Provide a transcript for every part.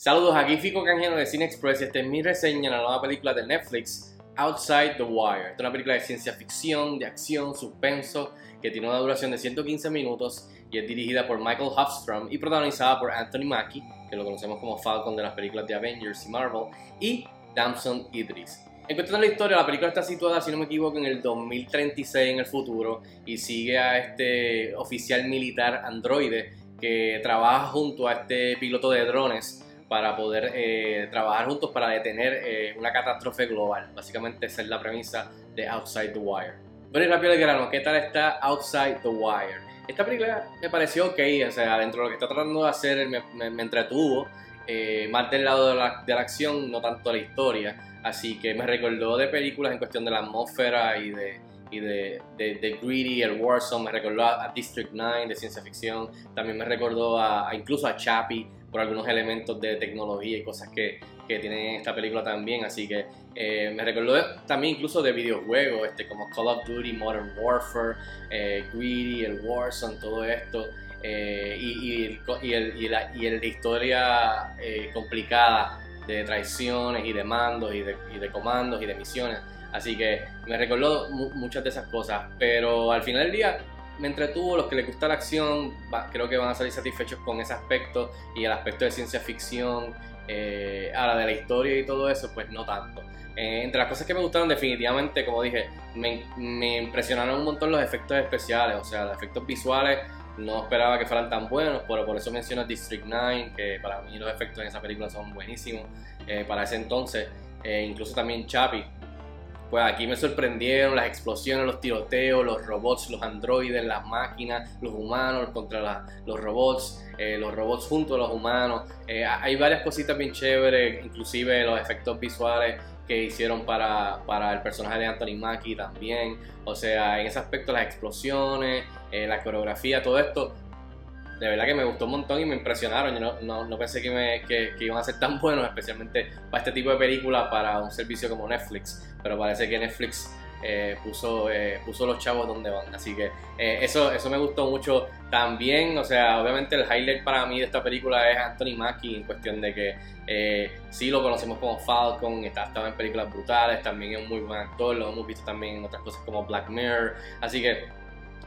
Saludos, aquí Fico Canjeno de Cine Express y esta es mi reseña de la nueva película de Netflix, Outside the Wire. es una película de ciencia ficción, de acción, suspenso, que tiene una duración de 115 minutos y es dirigida por Michael Hofstrom y protagonizada por Anthony Mackie, que lo conocemos como Falcon de las películas de Avengers y Marvel, y Damson Idris. En cuestión de la historia, la película está situada, si no me equivoco, en el 2036 en el futuro y sigue a este oficial militar androide que trabaja junto a este piloto de drones para poder eh, trabajar juntos para detener eh, una catástrofe global. Básicamente esa es la premisa de Outside the Wire. Pero y rápido de grano, ¿qué tal está Outside the Wire? Esta película me pareció ok, o sea, dentro de lo que está tratando de hacer me, entretuvo, eh, más del lado de la, de la, acción, no tanto la historia, así que me recordó de películas en cuestión de la atmósfera y de, y de, de, Greedy, el Warzone, me recordó a, District 9 de ciencia ficción, también me recordó a, incluso a Chappie por algunos elementos de tecnología y cosas que, que tiene esta película también, así que eh, me recordó también incluso de videojuegos, este, como Call of Duty, Modern Warfare, eh, Greedy, el Warzone, todo esto. Eh, y, y, el, y, la, y la historia complicada de traiciones y de mandos y de, y de comandos y de misiones. Así que me recordó muchas de esas cosas, pero al final del día me entretuvo, los que les gusta la acción creo que van a salir satisfechos con ese aspecto y el aspecto de ciencia ficción, eh, ahora de la historia y todo eso, pues no tanto. Eh, entre las cosas que me gustaron definitivamente, como dije, me, impresionaron un montón los efectos especiales, o sea, los efectos visuales no esperaba que fueran tan buenos, pero por eso menciono District 9, que para mí los efectos en esa película son buenísimos eh, para ese entonces, incluso también Chappie pues aquí me sorprendieron las explosiones, los tiroteos, los robots, los androides, las máquinas, los humanos contra los robots, eh, los robots junto a los humanos. Eh, hay varias cositas bien chéveres, inclusive los efectos visuales que hicieron para, para, el personaje de Anthony Mackie también. O sea, en ese aspecto las explosiones, eh, la coreografía, todo esto de verdad que me gustó un montón y me impresionaron. Yo no, no, pensé que, me, que, iban a ser tan buenos, especialmente para este tipo de películas, para un servicio como Netflix. Pero parece que Netflix eh, puso, eh, puso los chavos donde van. Así que eh, eso, eso me gustó mucho también. O sea, obviamente el highlight para mí de esta película es Anthony Mackie en cuestión de que sí lo conocemos como Falcon, está, estaba en películas brutales, también es un muy buen actor, lo hemos visto también en otras cosas como Black Mirror. Así que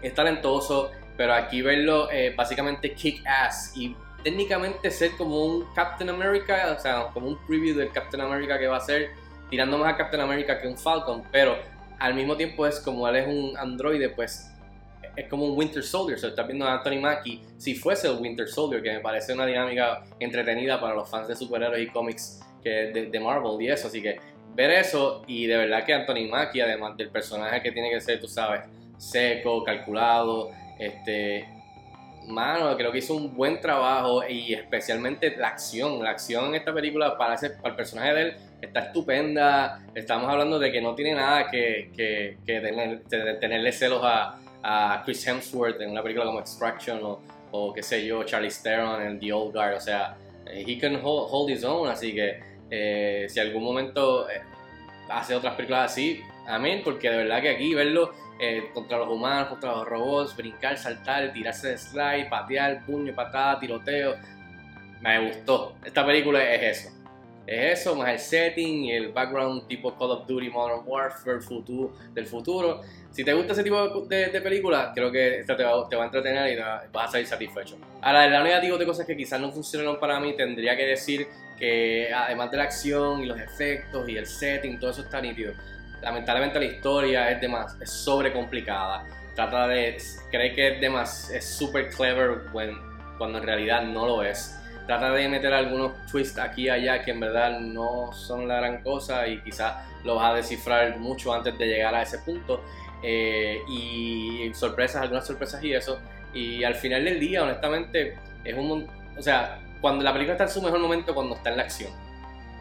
es talentoso pero aquí verlo eh, básicamente kick ass y técnicamente ser como un Captain America, o sea, como un preview del Captain America que va a ser, tirando más a Captain America que un Falcon, pero al mismo tiempo es como él es un androide, pues es como un Winter Soldier, o sea, estás viendo a Anthony Mackie si fuese el Winter Soldier, que me parece una dinámica entretenida para los fans de superhéroes y cómics de, de Marvel y eso, así que ver eso y de verdad que Anthony Mackie, además del personaje que tiene que ser, tú sabes, seco, calculado, este, mano, creo que hizo un buen trabajo y especialmente la acción. La acción en esta película para, para el personaje de él está estupenda. Estamos hablando de que no tiene nada que, que, tenerle celos a, Chris Hemsworth en una película como Extraction o, o qué sé yo, Charlie Theron en The Old Guard. O sea, he can hold, his own. Así que eh, si algún momento eh, hace otras películas así, amén, porque de verdad que aquí verlo eh, contra los humanos, contra los robots, brincar, saltar, tirarse de slide, patear, puño, patada, tiroteo. Me gustó. Esta película es eso. Es eso, más el setting y el background tipo Call of Duty, Modern Warfare, futuro, del futuro. Si te gusta ese tipo de, de, película, creo que esta te va, te va, a entretener y vas a salir satisfecho. Ahora, el lado negativo de cosas que quizás no funcionaron para mí, tendría que decir que además de la acción y los efectos y el setting, todo eso está nítido lamentablemente la historia es, más, es sobre complicada. Trata de, cree que es más, es super clever cuando en realidad no lo es. Trata de meter algunos twists aquí y allá que en verdad no son la gran cosa y quizás lo vas a descifrar mucho antes de llegar a ese punto. Eh, y sorpresas, algunas sorpresas y eso. Y al final del día, honestamente, es un. O sea, cuando la película está en su mejor momento, cuando está en la acción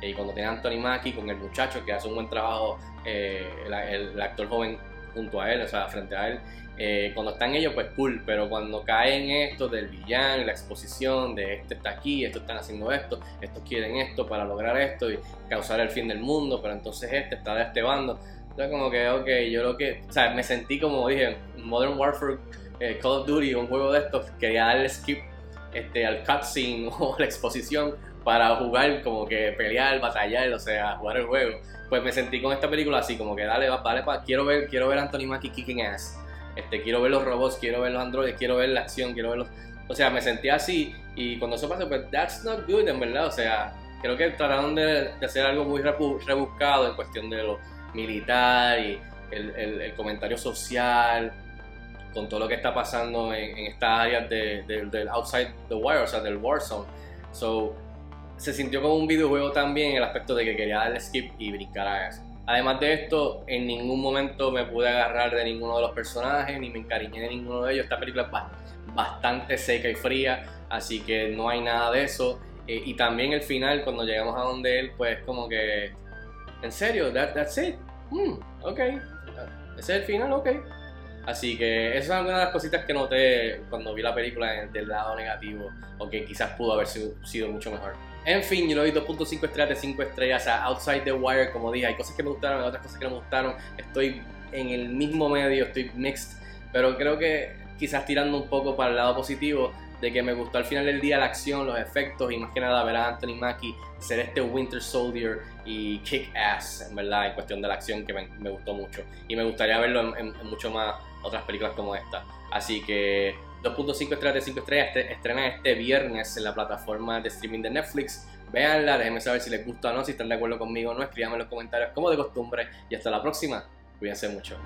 y cuando tiene a Anthony Mackie con el muchacho que hace un buen trabajo, eh, el, actor joven junto a él, o sea, frente a él, eh, cuando están ellos, pues cool, pero cuando caen esto del villano, la exposición de este está aquí, estos están haciendo esto, estos quieren esto para lograr esto y causar el fin del mundo, pero entonces este está de este bando. Entonces, como que, ok, yo lo que, o sea, me sentí como dije, Modern Warfare, eh, Call of Duty, un juego de estos, quería darle skip este, al cutscene o la exposición para jugar, como que pelear, batallar, o sea, jugar el juego. Pues me sentí con esta película así, como que dale, vale, pa, quiero ver, quiero ver a Anthony Mackie kicking ass. Este, quiero ver los robots, quiero ver los androides, quiero ver la acción, quiero ver los... O sea, me sentí así y cuando eso pasó, pues that's not good en verdad, o sea, creo que trataron de, hacer algo muy rebuscado en cuestión de lo militar y el, el, comentario social, con todo lo que está pasando en, en estas áreas de, del outside the wire, o sea, del war zone. So, se sintió como un videojuego también en el aspecto de que quería darle skip y brincar a eso. Además de esto, en ningún momento me pude agarrar de ninguno de los personajes, ni me encariñé de ninguno de ellos. Esta película es bastante seca y fría, así que no hay nada de eso. Eh, y también el final, cuando llegamos a donde él, pues como que, en serio, that's it. Hmm, ok, ese es el final, ok. Así que esas son algunas de las cositas que noté cuando vi la película del lado negativo, o que quizás pudo haber sido, mucho mejor. En fin, yo le doy 2.5 estrellas de 5 estrellas a Outside the Wire, como dije, hay cosas que me gustaron, hay otras cosas que no me gustaron. Estoy en el mismo medio, estoy mixed, pero creo que quizás tirando un poco para el lado positivo, de que me gustó al final del día la acción, los efectos y más que nada ver a Anthony Mackie ser este Winter Soldier y kick ass, en verdad, en cuestión de la acción que me, gustó mucho. Y me gustaría verlo en, mucho más otras películas como esta. Así que 2.5 estrellas de 5 estrellas este, estrena este viernes en la plataforma de streaming de Netflix. Véanla, déjenme saber si les gusta o no, si están de acuerdo conmigo o no, escríbanme en los comentarios como de costumbre y hasta la próxima. Cuídense mucho.